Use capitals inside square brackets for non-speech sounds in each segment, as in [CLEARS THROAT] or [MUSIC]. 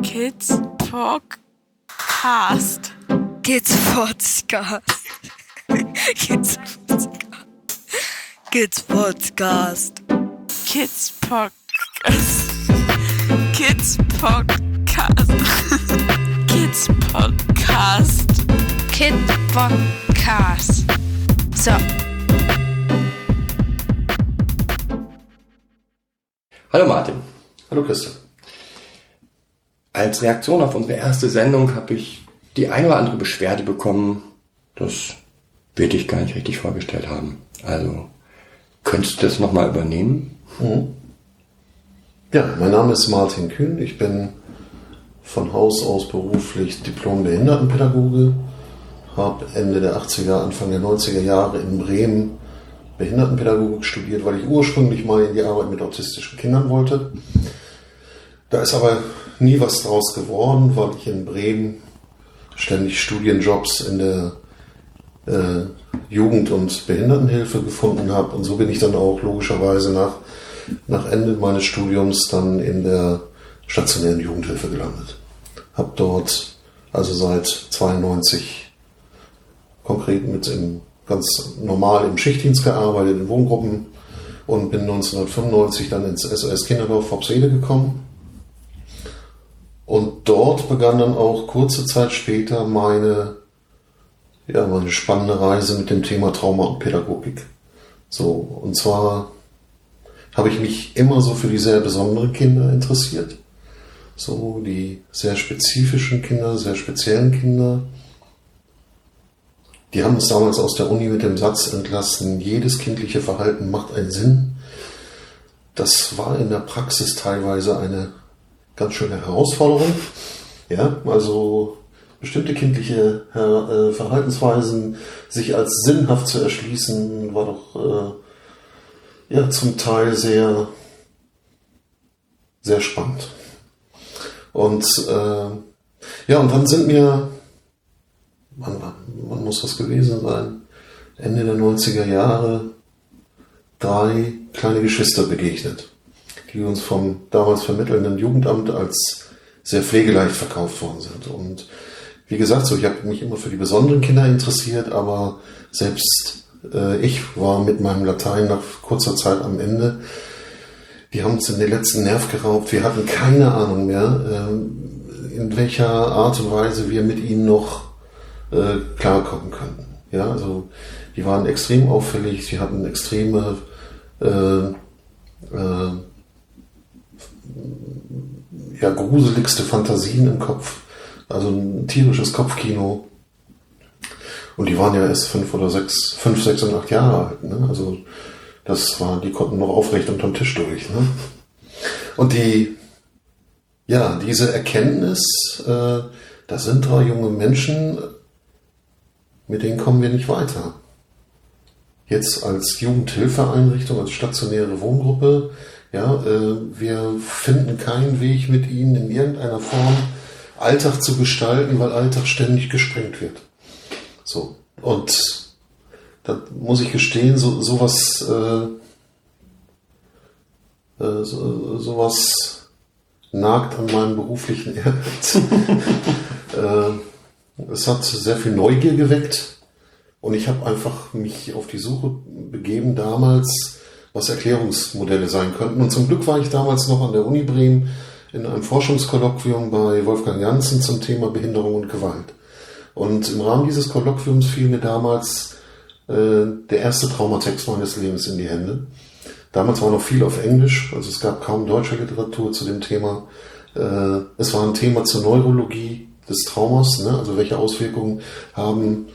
[LAUGHS] Kids Podcast. Kids Podcast. Kids Podcast. Kids Podcast. Kids Podcast. Kids Podcast. Kids Podcast. Kid Podcast. So. Hallo Martin. Hallo Christian. Als Reaktion auf unsere erste Sendung habe ich die eine oder andere Beschwerde bekommen, dass wir dich gar nicht richtig vorgestellt haben. Also, könntest du das nochmal übernehmen? Mhm. Ja, mein Name ist Martin Kühn. Ich bin von Haus aus beruflich Diplom-Behindertenpädagoge, habe Ende der 80er, Anfang der 90er Jahre in Bremen Behindertenpädagogik studiert, weil ich ursprünglich mal in die Arbeit mit autistischen Kindern wollte. Da ist aber nie was draus geworden, weil ich in Bremen ständig Studienjobs in der äh, Jugend- und Behindertenhilfe gefunden habe. Und so bin ich dann auch logischerweise nach, nach Ende meines Studiums dann in der stationären Jugendhilfe gelandet. Habe dort also seit 92 konkret mit im ganz normal im Schichtdienst gearbeitet, in Wohngruppen und bin 1995 dann ins SOS Kinderdorf Fopsede gekommen. Und dort begann dann auch kurze Zeit später meine, ja, meine spannende Reise mit dem Thema Trauma und Pädagogik. So, und zwar habe ich mich immer so für die sehr besonderen Kinder interessiert. So, die sehr spezifischen Kinder, sehr speziellen Kinder. Die haben uns damals aus der Uni mit dem Satz entlassen, jedes kindliche Verhalten macht einen Sinn. Das war in der Praxis teilweise eine ganz schöne Herausforderung. Ja, also bestimmte kindliche äh, Verhaltensweisen sich als sinnhaft zu erschließen, war doch äh, ja zum Teil sehr, sehr spannend. Und äh, ja, und dann sind mir wann, wann muss das gewesen sein? Ende der 90er Jahre drei kleine Geschwister begegnet, die uns vom damals vermittelnden Jugendamt als sehr pflegeleicht verkauft worden sind. Und wie gesagt, so ich habe mich immer für die besonderen Kinder interessiert, aber selbst äh, ich war mit meinem Latein nach kurzer Zeit am Ende. Die haben uns in den letzten Nerv geraubt. Wir hatten keine Ahnung mehr, äh, in welcher Art und Weise wir mit ihnen noch äh, klarkommen können. Ja, also die waren extrem auffällig, sie hatten extreme äh, äh, ja, gruseligste Fantasien im Kopf, also ein tierisches Kopfkino. Und die waren ja erst fünf oder sechs, fünf, sechs und acht Jahre alt. Ne? Also das war, die konnten noch aufrecht unterm Tisch durch. Ne? Und die, ja, diese Erkenntnis, äh, da sind drei junge Menschen, mit denen kommen wir nicht weiter. Jetzt als Jugendhilfeeinrichtung, als stationäre Wohngruppe, ja, äh, wir finden keinen Weg mit ihnen in irgendeiner Form Alltag zu gestalten, weil Alltag ständig gesprengt wird. So. Und da muss ich gestehen, so, sowas, äh, äh, so, sowas nagt an meinem beruflichen Ehrgeiz. [LAUGHS] äh, es hat sehr viel Neugier geweckt und ich habe einfach mich auf die Suche begeben damals, was Erklärungsmodelle sein könnten. Und zum Glück war ich damals noch an der Uni Bremen in einem Forschungskolloquium bei Wolfgang Janssen zum Thema Behinderung und Gewalt. Und im Rahmen dieses Kolloquiums fiel mir damals äh, der erste Traumatext meines Lebens in die Hände. Damals war noch viel auf Englisch, also es gab kaum deutsche Literatur zu dem Thema. Äh, es war ein Thema zur Neurologie des Traumas, ne? also welche Auswirkungen haben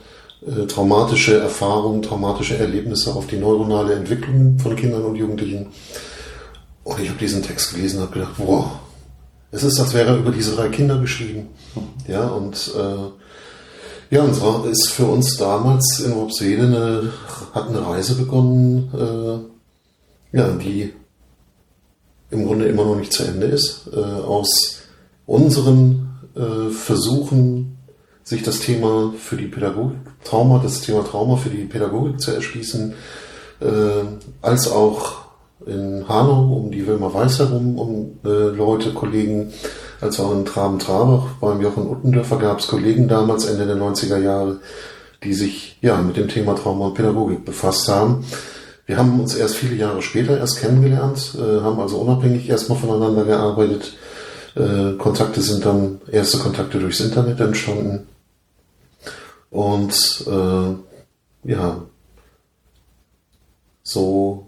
äh, traumatische Erfahrungen, traumatische Erlebnisse auf die neuronale Entwicklung von Kindern und Jugendlichen. Und ich habe diesen Text gelesen und habe gedacht, wow, es ist, als wäre er über diese drei Kinder geschrieben. Ja, und äh, ja, und zwar ist für uns damals in Robsede eine, hat eine Reise begonnen, äh, ja, die im Grunde immer noch nicht zu Ende ist. Äh, aus unseren äh, Versuchen, sich das Thema für die Pädagogik, Trauma, das Thema Trauma für die Pädagogik zu erschließen, äh, als auch in Hanau um die Wilma Weiß herum, um äh, Leute, Kollegen als auch in Traben-Trabach beim Jochen Uttendörfer gab es Kollegen damals Ende der 90er Jahre, die sich ja mit dem Thema Trauma und Pädagogik befasst haben. Wir haben uns erst viele Jahre später erst kennengelernt, äh, haben also unabhängig erstmal voneinander gearbeitet. Äh, Kontakte sind dann, erste Kontakte durchs Internet entstanden. Und äh, ja, so,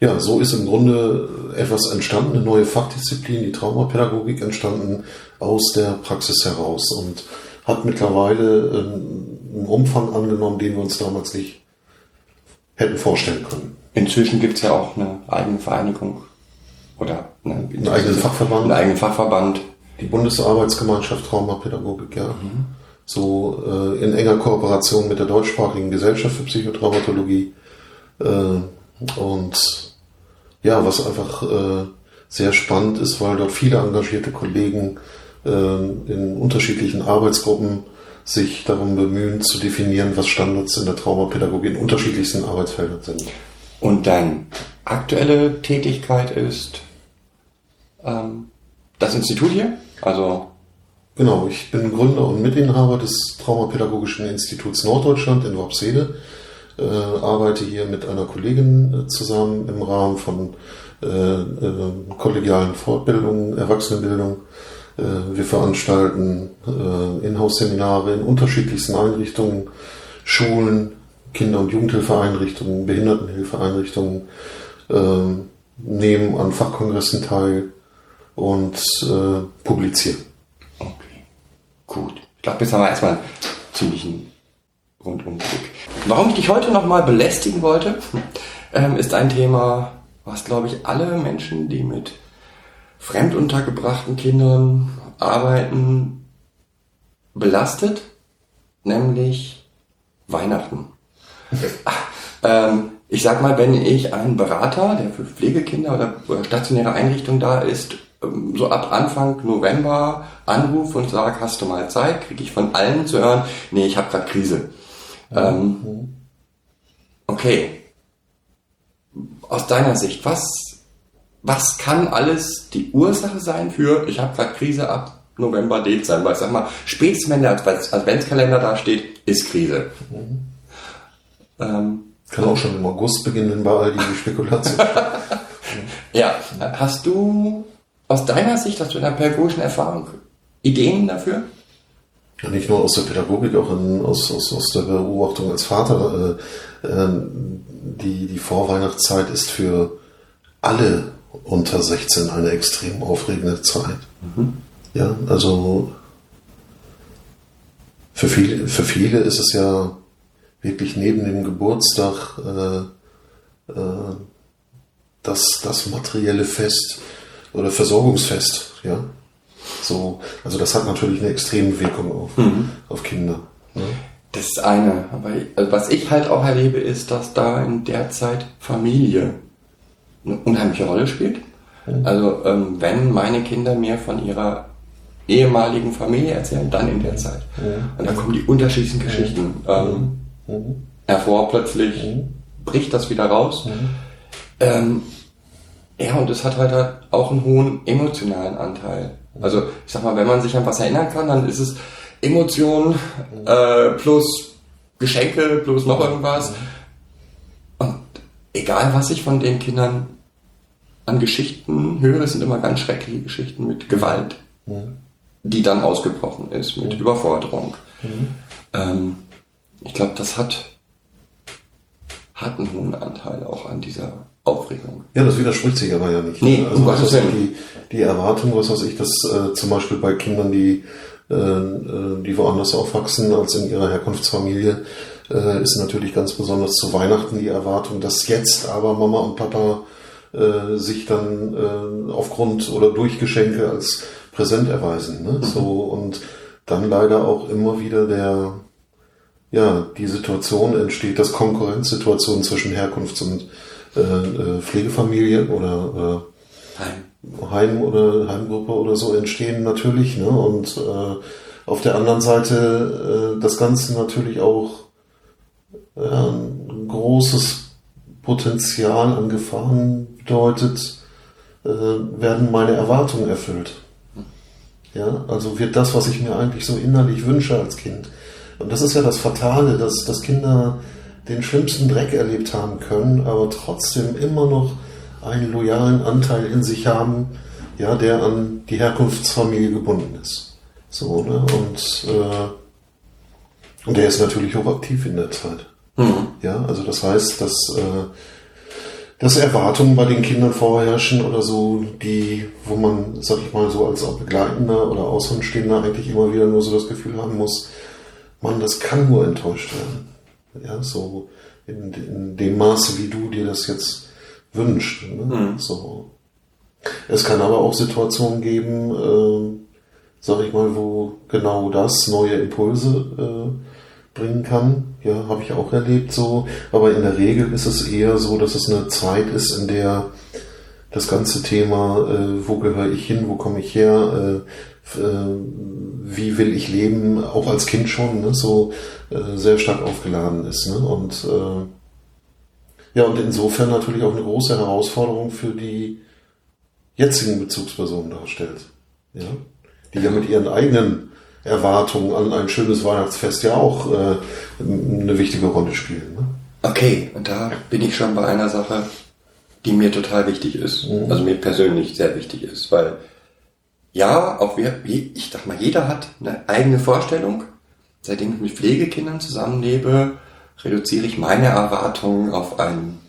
ja, so ist im Grunde etwas entstanden, eine neue Fachdisziplin, die Traumapädagogik entstanden aus der Praxis heraus und hat mittlerweile ähm, einen Umfang angenommen, den wir uns damals nicht hätten vorstellen können. Inzwischen gibt es ja auch eine eigene Vereinigung oder eine, einen eigenen Fachverband. Einen eigenen Fachverband. Die Bundesarbeitsgemeinschaft Traumapädagogik, ja. Mhm. So äh, in enger Kooperation mit der deutschsprachigen Gesellschaft für Psychotraumatologie. Äh, und ja, was einfach äh, sehr spannend ist, weil dort viele engagierte Kollegen äh, in unterschiedlichen Arbeitsgruppen sich darum bemühen zu definieren, was Standards in der Traumapädagogik in unterschiedlichsten Arbeitsfeldern sind. Und deine aktuelle Tätigkeit ist ähm, das Institut hier? Also Genau, ich bin Gründer und Mitinhaber des Traumapädagogischen Instituts Norddeutschland in Worpsede. Äh, arbeite hier mit einer Kollegin äh, zusammen im Rahmen von äh, äh, kollegialen Fortbildungen, Erwachsenenbildung. Äh, wir veranstalten äh, Inhouse-Seminare in unterschiedlichsten Einrichtungen, Schulen, Kinder- und Jugendhilfeeinrichtungen, Behindertenhilfeeinrichtungen, nehmen an Fachkongressen teil und publizieren. Gut. Ich glaube, jetzt haben wir erstmal ziemlich einen Rundumblick. Warum ich dich heute nochmal belästigen wollte, [LAUGHS] ähm, ist ein Thema, was, glaube ich, alle Menschen, die mit fremduntergebrachten Kindern arbeiten, belastet, nämlich Weihnachten. [LAUGHS] ähm, ich sag mal, wenn ich einen Berater, der für Pflegekinder oder stationäre Einrichtungen da ist, so ab Anfang November anrufe und sage, hast du mal Zeit, kriege ich von allen zu hören, nee, ich habe gerade Krise. Ähm, okay. Aus deiner Sicht, was, was kann alles die Ursache sein für, ich habe gerade Krise ab November, Dezember? Ich sag mal, spätestens wenn der Adventskalender da steht, ist Krise. Mhm. Ähm, kann auch schon im August beginnen bei all die Spekulation. [LAUGHS] ja, hast du aus deiner Sicht, hast du in der pädagogischen Erfahrung Ideen dafür? Ja, nicht nur aus der Pädagogik, auch in, aus, aus, aus der Beobachtung als Vater. Äh, äh, die, die Vorweihnachtszeit ist für alle unter 16 eine extrem aufregende Zeit. Mhm. Ja, also für viele, für viele ist es ja wirklich neben dem Geburtstag äh, äh, das, das materielle Fest, oder Versorgungsfest, ja. So, also das hat natürlich eine extreme Wirkung auf, mhm. auf Kinder. Ne? Das ist eine. Aber also was ich halt auch erlebe, ist, dass da in der Zeit Familie eine unheimliche Rolle spielt. Mhm. Also ähm, wenn meine Kinder mir von ihrer ehemaligen Familie erzählen, dann in der Zeit. Mhm. Und da kommen die unterschiedlichsten Geschichten ähm, hervor. Plötzlich bricht das wieder raus. Ähm, ja, und es hat halt auch einen hohen emotionalen Anteil. Also ich sag mal, wenn man sich an was erinnern kann, dann ist es Emotionen äh, plus Geschenke plus noch irgendwas. Und egal, was ich von den Kindern an Geschichten höre, sind immer ganz schreckliche Geschichten mit Gewalt, die dann ausgebrochen ist, mit Überforderung. Ähm, ich glaube, das hat, hat einen hohen Anteil auch an dieser Aufregung. Ja, das widerspricht sich aber ja nicht. Nee, also was ist die, die Erwartung, was weiß ich, dass äh, zum Beispiel bei Kindern, die, äh, äh, die woanders aufwachsen als in ihrer Herkunftsfamilie, äh, ist natürlich ganz besonders zu Weihnachten die Erwartung, dass jetzt aber Mama und Papa äh, sich dann äh, aufgrund oder durch Geschenke als präsent erweisen. Ne? Mhm. So und dann leider auch immer wieder der ja die Situation entsteht, dass Konkurrenzsituationen zwischen Herkunfts- und äh, äh, Pflegefamilie oder äh, Heim. Heim oder Heimgruppe oder so entstehen natürlich. Ne? Und äh, auf der anderen Seite das Ganze natürlich auch ein großes Potenzial an Gefahren bedeutet, werden meine Erwartungen erfüllt. Ja, also wird das, was ich mir eigentlich so innerlich wünsche als Kind. Und das ist ja das Fatale, dass, dass Kinder den schlimmsten Dreck erlebt haben können, aber trotzdem immer noch einen loyalen Anteil in sich haben, ja, der an die Herkunftsfamilie gebunden ist. So, ne? Und, äh, und der ist natürlich hochaktiv in der Zeit. Mhm. Ja, also das heißt, dass, äh, dass Erwartungen bei den Kindern vorherrschen oder so, die, wo man, sag ich mal, so als auch Begleitender oder Außenstehender eigentlich immer wieder nur so das Gefühl haben muss, man, das kann nur enttäuscht werden. Ja, so in, in dem Maße, wie du dir das jetzt wünschst. Ne? Mhm. So. Es kann aber auch Situationen geben, äh, sag ich mal, wo genau das neue Impulse äh, bringen kann. Ja, habe ich auch erlebt so. Aber in der Regel ist es eher so, dass es eine Zeit ist, in der das ganze Thema, äh, wo gehöre ich hin, wo komme ich her, äh, wie will ich leben, auch als Kind schon, ne, so äh, sehr stark aufgeladen ist. Ne? Und äh, ja, und insofern natürlich auch eine große Herausforderung für die jetzigen Bezugspersonen darstellt. Ja? Die ja mit ihren eigenen Erwartungen an ein schönes Weihnachtsfest ja auch äh, eine wichtige Rolle spielen. Ne? Okay, und da bin ich schon bei einer Sache, die mir total wichtig ist. Also mir persönlich sehr wichtig ist, weil ja, auch wir, ich sag mal, jeder hat eine eigene Vorstellung. Seitdem ich mit Pflegekindern zusammenlebe, reduziere ich meine Erwartungen auf einen,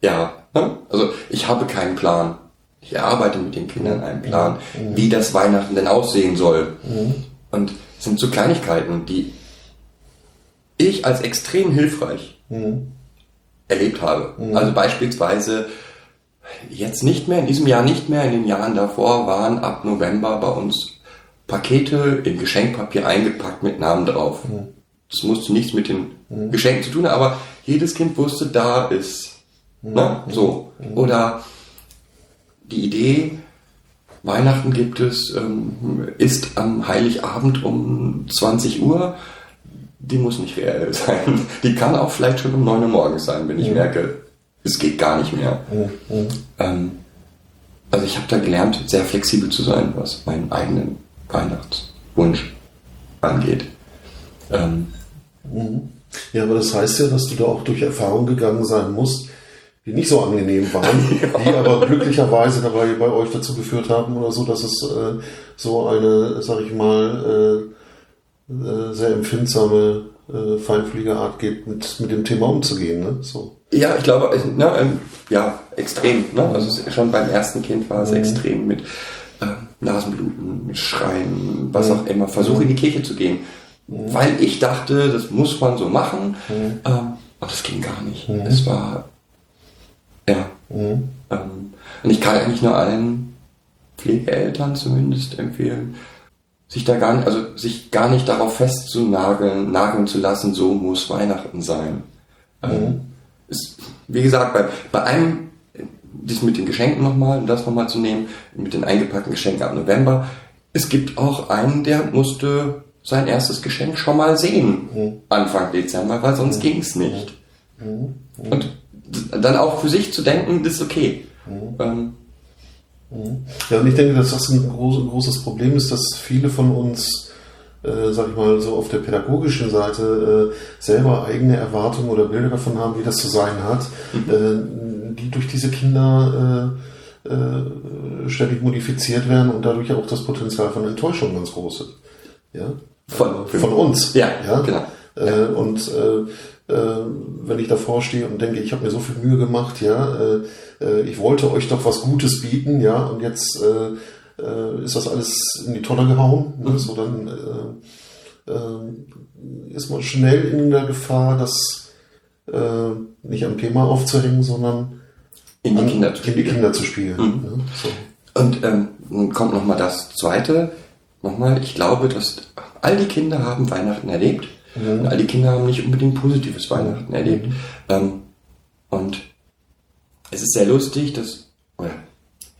ja, ne? also ich habe keinen Plan. Ich erarbeite mit den Kindern einen Plan, wie das Weihnachten denn aussehen soll. Und es sind so Kleinigkeiten, die ich als extrem hilfreich erlebt habe. Also beispielsweise jetzt nicht mehr, in diesem Jahr nicht mehr, in den Jahren davor waren ab November bei uns Pakete in Geschenkpapier eingepackt mit Namen drauf. Das musste nichts mit den Geschenken zu tun haben, aber jedes Kind wusste, da ist. Ne? So. Oder die Idee, Weihnachten gibt es, ähm, ist am Heiligabend um 20 Uhr. Die muss nicht reell [LAUGHS] sein. Die kann auch vielleicht schon um 9 Uhr morgens sein, wenn ich merke, es geht gar nicht mehr. Ähm, also ich habe da gelernt, sehr flexibel zu sein, was meinen eigenen Weihnachtswunsch angeht. Ähm, Ja, aber das heißt ja, dass du da auch durch Erfahrungen gegangen sein musst, die nicht so angenehm waren, [LAUGHS] die aber glücklicherweise dabei bei euch dazu geführt haben oder so, dass es äh, so eine, sag ich mal, äh, äh, sehr empfindsame, äh, feinfühlige Art gibt, mit, mit dem Thema umzugehen. Ne? So. Ja, ich glaube, ne, ähm, ja, extrem. Ne? Also schon beim ersten Kind war es extrem mit ähm, Nasenbluten, Schreien, was auch immer, Versuche in die Kirche zu gehen. Weil ich dachte, das muss man so machen. Ähm, aber das ging gar nicht. Es war, ja. Ähm, und ich kann eigentlich nur allen Pflegeeltern zumindest empfehlen, sich da gar nicht, also sich gar nicht darauf festzunageln, nageln zu lassen, so muss Weihnachten sein. Ähm, ist, wie gesagt, bei, bei einem, das mit den Geschenken nochmal, um das nochmal zu nehmen, mit den eingepackten Geschenken ab November, es gibt auch einen, der musste sein erstes Geschenk schon mal sehen, Anfang Dezember, weil sonst ging es nicht. Und d- dann auch für sich zu denken, das ist okay. Ähm, Ja, und ich denke, dass das ein groß, großes Problem ist, dass viele von uns, äh, sag ich mal, so auf der pädagogischen Seite äh, selber eigene Erwartungen oder Bilder davon haben, wie das zu sein hat, äh, die durch diese Kinder äh, äh, ständig modifiziert werden und dadurch auch das Potenzial von Enttäuschung ganz groß ist. Ja? Von- von uns. Ja, genau. Äh, und äh, äh, wenn ich davor stehe und denke, ich habe mir so viel Mühe gemacht, ja, äh, äh, ich wollte euch doch was Gutes bieten, ja, und jetzt äh, ist das alles in die Tonne gehauen, ne? so dann äh, äh, ist man schnell in der Gefahr, das äh, nicht am Thema aufzuhängen, sondern in die an- Kinder zu spielen. Kinder zu spielen. Ne? So. Und ähm, nun kommt nochmal das Zweite. Nochmal, ich glaube, dass all die Kinder haben Weihnachten erlebt. Und all die Kinder haben nicht unbedingt positives Weihnachten erlebt. Ähm, und es ist sehr lustig, dass, oder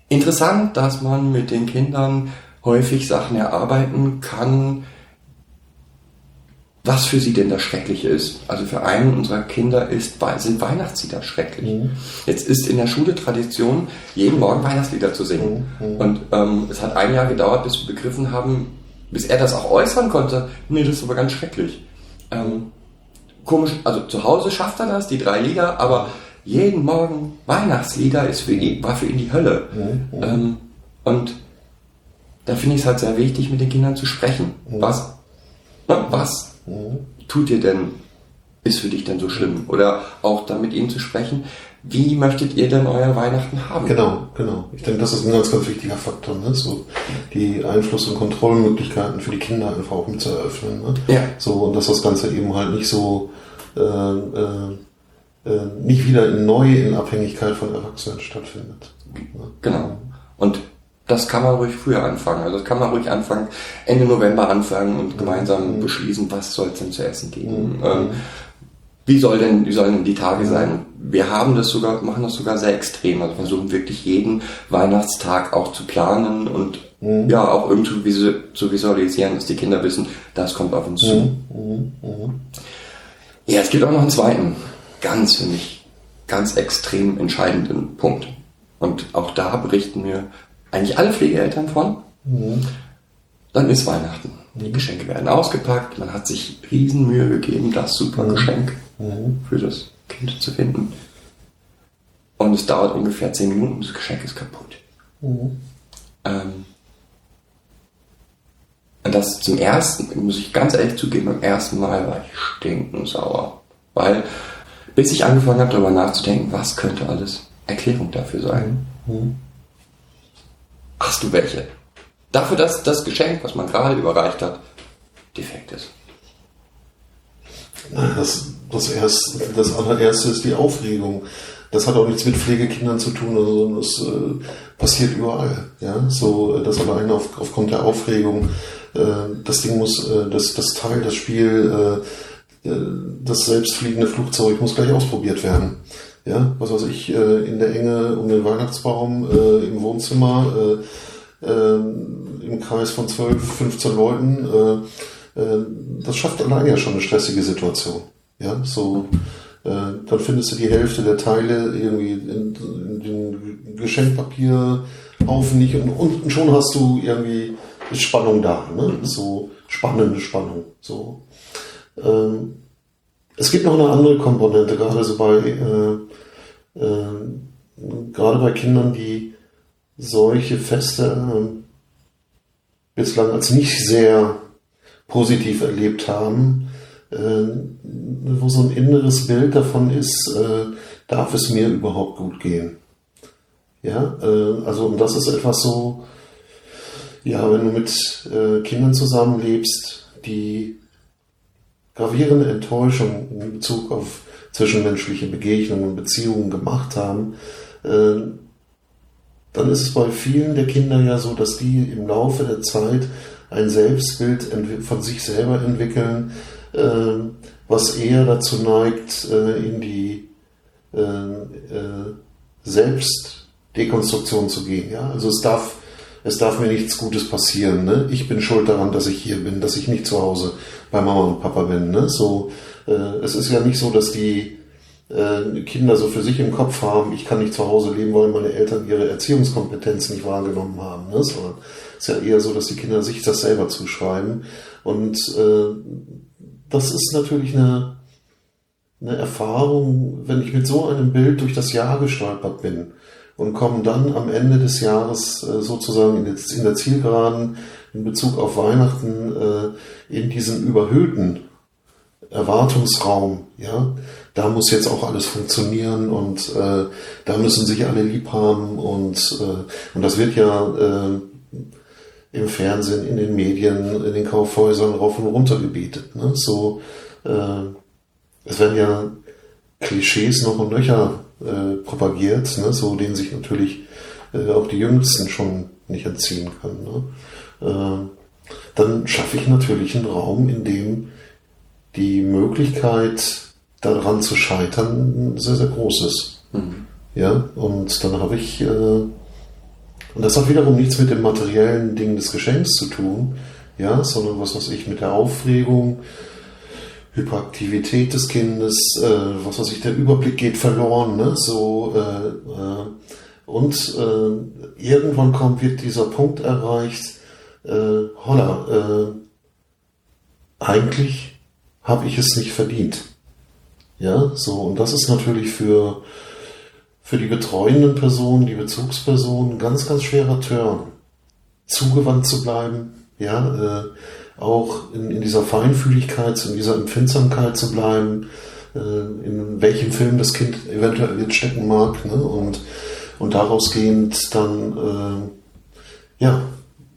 interessant, dass man mit den Kindern häufig Sachen erarbeiten kann, was für sie denn das Schreckliche ist. Also für einen unserer Kinder ist, sind Weihnachtslieder schrecklich. Mhm. Jetzt ist in der Schule Tradition, jeden Morgen Weihnachtslieder zu singen. Mhm. Und ähm, es hat ein Jahr gedauert, bis wir begriffen haben, bis er das auch äußern konnte. Nee, das ist aber ganz schrecklich. Ähm, komisch, also zu Hause schafft er das, die drei Lieder, aber jeden Morgen Weihnachtslieder ist für ihn, war für ihn die Hölle. Mhm. Ähm, und da finde ich es halt sehr wichtig, mit den Kindern zu sprechen. Mhm. Was, ne, was tut dir denn, ist für dich denn so schlimm? Oder auch dann mit ihnen zu sprechen, wie möchtet ihr denn euer Weihnachten haben? Genau, genau. Ich denke, das ist ein ganz, ganz wichtiger Faktor, ne? so die Einfluss- und Kontrollmöglichkeiten für die Kinder einfach auch mit zu eröffnen. Ne? Ja. So, und dass das Ganze eben halt nicht so, äh, äh, nicht wieder neu in Abhängigkeit von Erwachsenen stattfindet. Genau. Und das kann man ruhig früher anfangen. Also das kann man ruhig anfangen, Ende November anfangen und gemeinsam beschließen, was soll es denn zu essen geben. Ähm, wie soll denn, wie sollen denn die Tage sein? Wir haben das sogar, machen das sogar sehr extrem. Also versuchen wirklich jeden Weihnachtstag auch zu planen und ja, auch irgendwie zu visualisieren, dass die Kinder wissen, das kommt auf uns zu. Ja, es gibt auch noch einen zweiten, ganz für mich, ganz extrem entscheidenden Punkt. Und auch da berichten mir eigentlich alle Pflegeeltern von. Dann ist Weihnachten. Die Geschenke werden ausgepackt, man hat sich Riesenmühe gegeben, das super Geschenk für das Kind zu finden. Und es dauert ungefähr 10 Minuten das Geschenk ist kaputt. Ähm, und das zum ersten, muss ich ganz ehrlich zugeben, beim ersten Mal war ich stinkend sauer. Weil, bis ich angefangen habe, darüber nachzudenken, was könnte alles Erklärung dafür sein. Hast du welche? Dafür, dass das Geschenk, was man gerade überreicht hat, defekt ist. Das, das, erst, das allererste ist die Aufregung. Das hat auch nichts mit Pflegekindern zu tun, sondern es äh, passiert überall. Ja? So, äh, das allein auf, aufgrund der Aufregung. Äh, das Ding muss, äh, das, das Teil, das Spiel, äh, das selbstfliegende Flugzeug muss gleich ausprobiert werden. Ja, was weiß ich, äh, in der Enge um den Weihnachtsbaum, äh, im Wohnzimmer, äh, äh, im Kreis von 12, 15 Leuten, äh, äh, das schafft allein ja schon eine stressige Situation. Ja, so, äh, dann findest du die Hälfte der Teile irgendwie in, in dem Geschenkpapierhaufen nicht und, und schon hast du irgendwie Spannung da, ne? So spannende Spannung. So. Ähm, es gibt noch eine andere Komponente, gerade so bei äh, äh, gerade bei Kindern, die solche Feste äh, bislang als nicht sehr positiv erlebt haben, äh, wo so ein inneres Bild davon ist, äh, darf es mir überhaupt gut gehen. Ja, äh, also und das ist etwas so, ja, wenn du mit Kindern zusammenlebst, die gravierende Enttäuschung in Bezug auf zwischenmenschliche Begegnungen und Beziehungen gemacht haben, äh, dann ist es bei vielen der Kinder ja so, dass die im Laufe der Zeit ein Selbstbild von sich selber entwickeln, äh, was eher dazu neigt, äh, in die äh, äh, Selbstdekonstruktion zu gehen. Also es darf, es darf mir nichts Gutes passieren. Ne? Ich bin schuld daran, dass ich hier bin, dass ich nicht zu Hause bei Mama und Papa bin. Ne? So, äh, es ist ja nicht so, dass die äh, Kinder so für sich im Kopf haben, ich kann nicht zu Hause leben, weil meine Eltern ihre Erziehungskompetenz nicht wahrgenommen haben. Ne? Sondern es ist ja eher so, dass die Kinder sich das selber zuschreiben. Und äh, das ist natürlich eine, eine Erfahrung, wenn ich mit so einem Bild durch das Jahr gestolpert bin und komme dann am Ende des Jahres äh, sozusagen in, der- in der Zielgeraden in Bezug auf Weihnachten äh, in diesen überhöhten Erwartungsraum, ja, da muss jetzt auch alles funktionieren und äh, da müssen sich alle lieb haben und, äh, und das wird ja äh, im Fernsehen, in den Medien, in den Kaufhäusern rauf und runter gebetet. Ne? So, äh, es werden ja Klischees noch und nöcher äh, propagiert, ne? so denen sich natürlich äh, auch die Jüngsten schon nicht entziehen können. Ne? Äh, dann schaffe ich natürlich einen Raum, in dem die Möglichkeit, daran zu scheitern, sehr, sehr groß ist. Ja, und dann habe ich, äh, und das hat wiederum nichts mit dem materiellen Ding des Geschenks zu tun, ja, sondern was weiß ich, mit der Aufregung, Hyperaktivität des Kindes, äh, was weiß ich, der Überblick geht verloren, ne? So äh, äh, und äh, irgendwann kommt wird dieser Punkt erreicht, äh, holla, äh, eigentlich habe ich es nicht verdient. Ja, so und das ist natürlich für für die betreuenden Personen, die Bezugspersonen, ganz, ganz schwerer Turn. Zugewandt zu bleiben, ja, äh, auch in, in dieser Feinfühligkeit, in dieser Empfindsamkeit zu bleiben, äh, in welchem Film das Kind eventuell jetzt stecken mag, ne? und, und daraus gehend dann, äh, ja,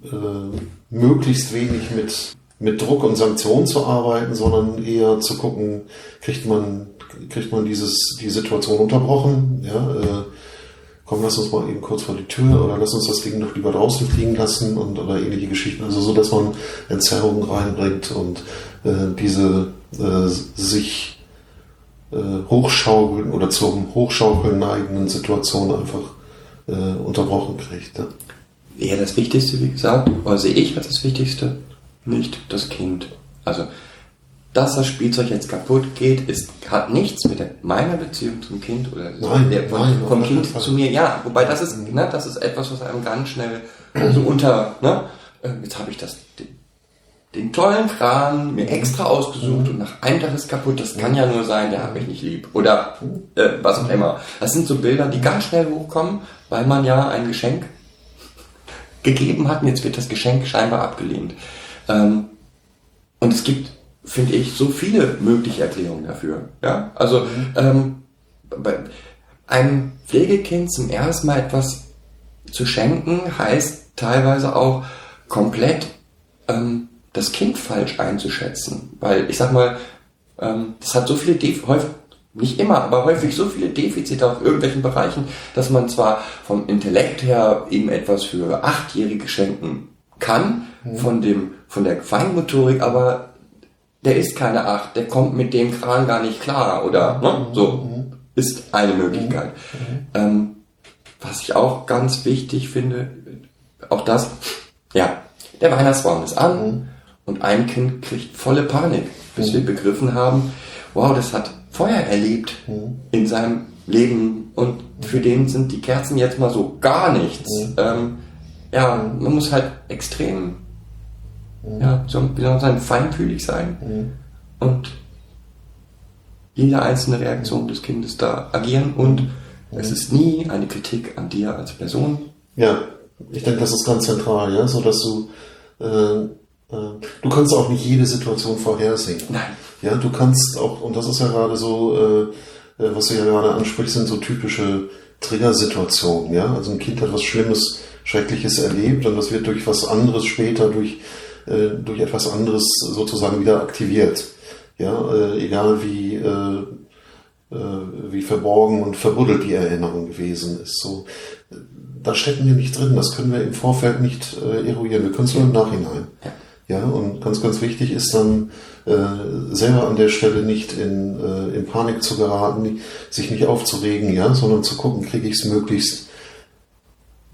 äh, möglichst wenig mit, mit Druck und Sanktionen zu arbeiten, sondern eher zu gucken, kriegt man, kriegt man dieses, die Situation unterbrochen, ja, äh, komm, lass uns mal eben kurz vor die Tür oder lass uns das Ding noch lieber draußen fliegen lassen und oder ähnliche Geschichten. Also so, dass man Entzerrungen reinbringt und äh, diese äh, sich äh, hochschaukeln oder zum Hochschaukeln neigenden Situationen einfach äh, unterbrochen kriegt. Ja. Ja, das Wichtigste, wie gesagt, oder sehe ich als das Wichtigste, nicht das Kind. Also dass das Spielzeug jetzt kaputt geht, ist, hat nichts mit der, meiner Beziehung zum Kind oder Nein, der, nein, vom Kind zu mir. Ja, wobei das ist, ne, das ist etwas, was einem ganz schnell so unter, ne, äh, jetzt habe ich das, den, den tollen Kran mir extra ausgesucht und nach einem Tag ist kaputt. Das kann ja nur sein, der hat mich nicht lieb oder äh, was auch immer. Das sind so Bilder, die ganz schnell hochkommen, weil man ja ein Geschenk gegeben hat und jetzt wird das Geschenk scheinbar abgelehnt. Ähm, und es gibt, finde ich, so viele mögliche Erklärungen dafür. Ja, also ähm, bei einem Pflegekind zum ersten Mal etwas zu schenken heißt teilweise auch komplett ähm, das Kind falsch einzuschätzen, weil ich sag mal, ähm, das hat so viele häufig nicht immer, aber häufig so viele Defizite auf irgendwelchen Bereichen, dass man zwar vom Intellekt her eben etwas für Achtjährige schenken kann, von dem, von der Feinmotorik, aber der ist keine Acht, der kommt mit dem Kran gar nicht klar oder? Ne? so ist eine Möglichkeit. Ähm, was ich auch ganz wichtig finde, auch das, ja, der Weihnachtsbaum ist an und ein Kind kriegt volle Panik, bis wir begriffen haben, wow, das hat Feuer erlebt in seinem Leben und für den sind die Kerzen jetzt mal so gar nichts. Ähm, ja, man muss halt extrem, ja, so, wie soll man sagen, feinfühlig sein und jede einzelne Reaktion des Kindes da agieren und es ist nie eine Kritik an dir als Person. Ja, ich denke, das ist ganz zentral, ja, so dass du äh, äh, du kannst auch nicht jede Situation vorhersehen. Nein. Ja, du kannst auch, und das ist ja gerade so, äh, äh, was du ja gerade ansprichst, sind so typische Triggersituationen, ja. Also ein Kind hat was Schlimmes, Schreckliches erlebt und das wird durch was anderes später, durch, äh, durch etwas anderes sozusagen wieder aktiviert. Ja, äh, egal wie, äh, äh, wie verborgen und verbuddelt die Erinnerung gewesen ist. So, da stecken wir nicht drin, das können wir im Vorfeld nicht äh, eruieren, wir können es nur im Nachhinein. Ja, und ganz, ganz wichtig ist dann äh, selber an der Stelle nicht in, äh, in Panik zu geraten, sich nicht aufzuregen, ja, sondern zu gucken, kriege ich es möglichst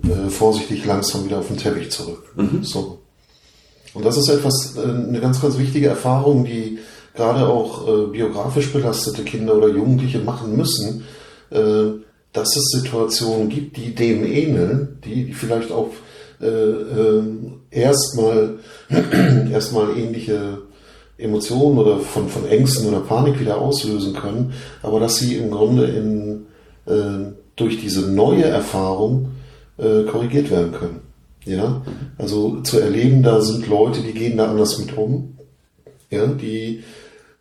äh, vorsichtig langsam wieder auf den Teppich zurück. So. Und das ist etwas, äh, eine ganz, ganz wichtige Erfahrung, die gerade auch äh, biografisch belastete Kinder oder Jugendliche machen müssen, äh, dass es Situationen gibt, die dem ähneln, die, die vielleicht auch äh, äh, erstmal [CLEARS THROAT] erstmal ähnliche Emotionen oder von, von Ängsten oder Panik wieder auslösen können, aber dass sie im Grunde in, äh, durch diese neue Erfahrung äh, korrigiert werden können. Ja, also zu erleben, da sind Leute, die gehen da anders mit um, ja, die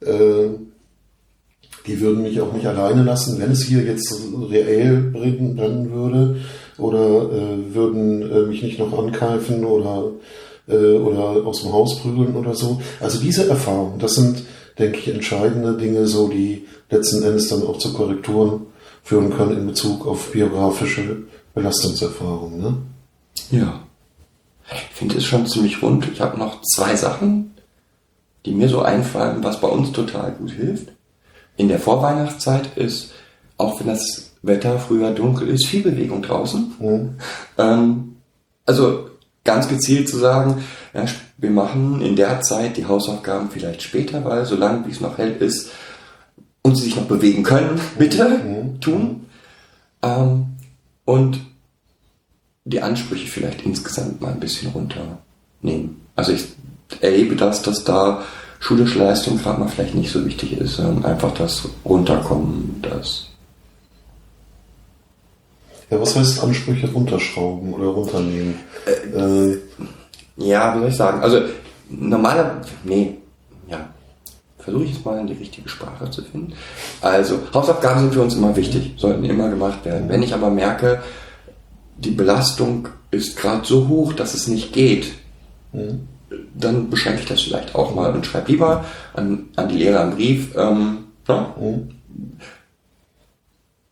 äh, die würden mich auch nicht alleine lassen, wenn es hier jetzt reell brennen, würde oder äh, würden äh, mich nicht noch ankeifen oder, äh, oder aus dem Haus prügeln oder so. Also diese Erfahrungen, das sind, denke ich, entscheidende Dinge, so die letzten Endes dann auch zu Korrekturen führen können in Bezug auf biografische Belastungserfahrungen. Ne? Ja. Ich finde es schon ziemlich rund. Ich habe noch zwei Sachen, die mir so einfallen, was bei uns total gut hilft. In der Vorweihnachtszeit ist, auch wenn das Wetter früher dunkel ist, viel Bewegung draußen. Ähm, also ganz gezielt zu sagen, Ja, wir machen in der Zeit die Hausaufgaben vielleicht später, weil solange wie es noch hell ist und sie sich noch bewegen können, bitte tun. Ähm, und die Ansprüche vielleicht insgesamt mal ein bisschen runternehmen. Also ich erlebe das, dass da schulische Leistung gerade mal vielleicht nicht so wichtig ist, sondern einfach das Runterkommen, das Ja, was heißt Ansprüche runterschrauben oder runternehmen? Äh, Ja, wie soll ich sagen? Also normaler, nee, ja, versuche ich jetzt mal in die richtige Sprache zu finden. Also Hausaufgaben sind für uns immer wichtig, sollten immer gemacht werden. Wenn ich aber merke, die Belastung ist gerade so hoch, dass es nicht geht, dann beschränke ich das vielleicht auch mal und schreibe lieber an, an die Lehrer einen Brief. Ähm, ja,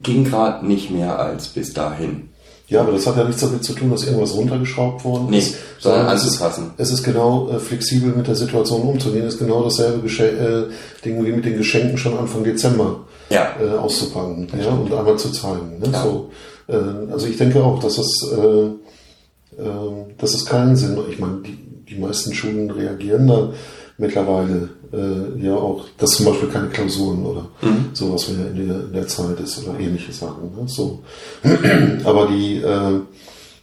ging gerade nicht mehr als bis dahin. ja, aber das hat ja nichts damit zu tun, dass irgendwas runtergeschraubt worden Nee, ist. sondern es ist, anzupassen. es ist genau äh, flexibel mit der Situation umzugehen. Es ist genau dasselbe Gesche äh, Ding wie mit den Geschenken schon Anfang Dezember Ja. äh, auszupacken ja, und einmal zu zeigen. Ne? Ja. So, äh, also ich denke auch, dass es, äh, äh, dass es keinen Sinn macht. Ich meine, die, die meisten Schulen reagieren da mittlerweile äh, ja auch, dass zum Beispiel keine Klausuren oder sowas mehr in der, in der Zeit ist oder ähnliche Sachen. Ne? So. [CLEARS THROAT] Aber die, äh,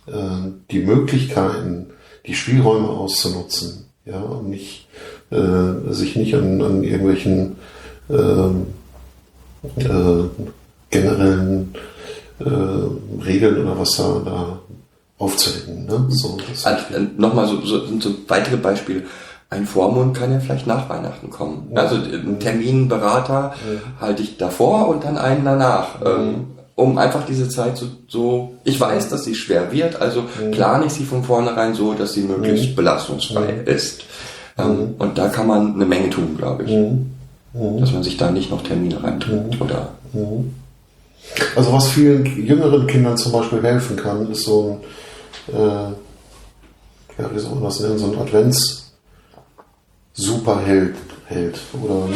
äh, die Möglichkeiten, die Spielräume auszunutzen, ja, und nicht, äh, sich nicht an, an irgendwelchen ähm, äh, generellen äh, Regeln oder was da, da aufzudecken. Ne? So, Also, Nochmal so, so, so weitere Beispiele. Ein Vormund kann ja vielleicht nach Weihnachten kommen. Also einen Terminberater halte ich davor und dann einen danach. Ähm, um einfach diese Zeit so, so, ich weiß, dass sie schwer wird, also plane ich sie von vornherein so, dass sie möglichst belastungsfrei ist. Ähm, und da kann man eine Menge tun, glaube ich. Dass man sich da nicht noch Termine reintut oder? Also was vielen jüngeren Kindern zum Beispiel helfen kann, ist so ein, äh, ja, wie soll man das nennen, so ein Advents Superheld Held oder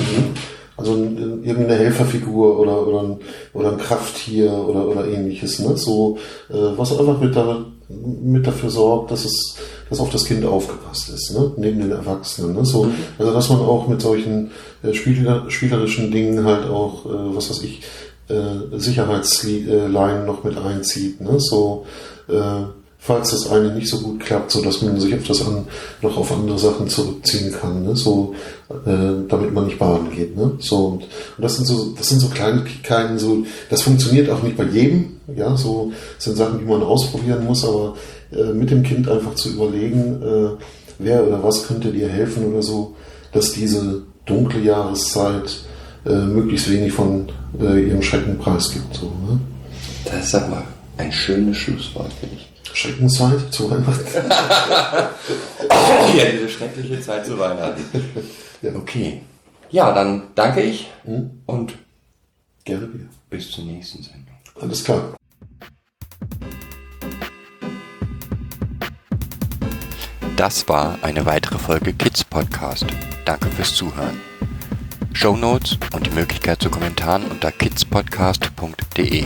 also ein- irgendeine Helferfigur oder oder ein, oder ein Krafttier oder oder ähnliches, ne? So äh, was einfach mit, da, mit dafür sorgt, dass es dass auf das Kind aufgepasst ist, ne? Neben den Erwachsenen, ne? So also dass man auch mit solchen äh, spieler, spielerischen Dingen halt auch äh, was weiß ich äh, Sicherheitsleinen noch mit einzieht, ne? So äh, falls das eine nicht so gut klappt, so dass man sich auf das an, noch auf andere Sachen zurückziehen kann, ne? so äh, damit man nicht baden geht, ne? So und, und das sind so das sind so Kleinigkeiten, so das funktioniert auch nicht bei jedem, ja, so sind Sachen, die man ausprobieren muss, aber äh, mit dem Kind einfach zu überlegen, äh, wer oder was könnte dir helfen oder so, dass diese dunkle Jahreszeit äh, möglichst wenig von äh, ihrem Schrecken preisgibt, so, ne? das ist aber ein schönes Schlusswort, finde ich. Schreckenzeit zu Weihnachten. Ja, diese schreckliche Zeit zu Weihnachten. Ja. Okay. Ja, dann danke ich und Gerne wieder. bis zur nächsten Sendung. Alles klar. Das war eine weitere Folge Kids Podcast. Danke fürs Zuhören. Show Notes und die Möglichkeit zu Kommentaren unter kidspodcast.de.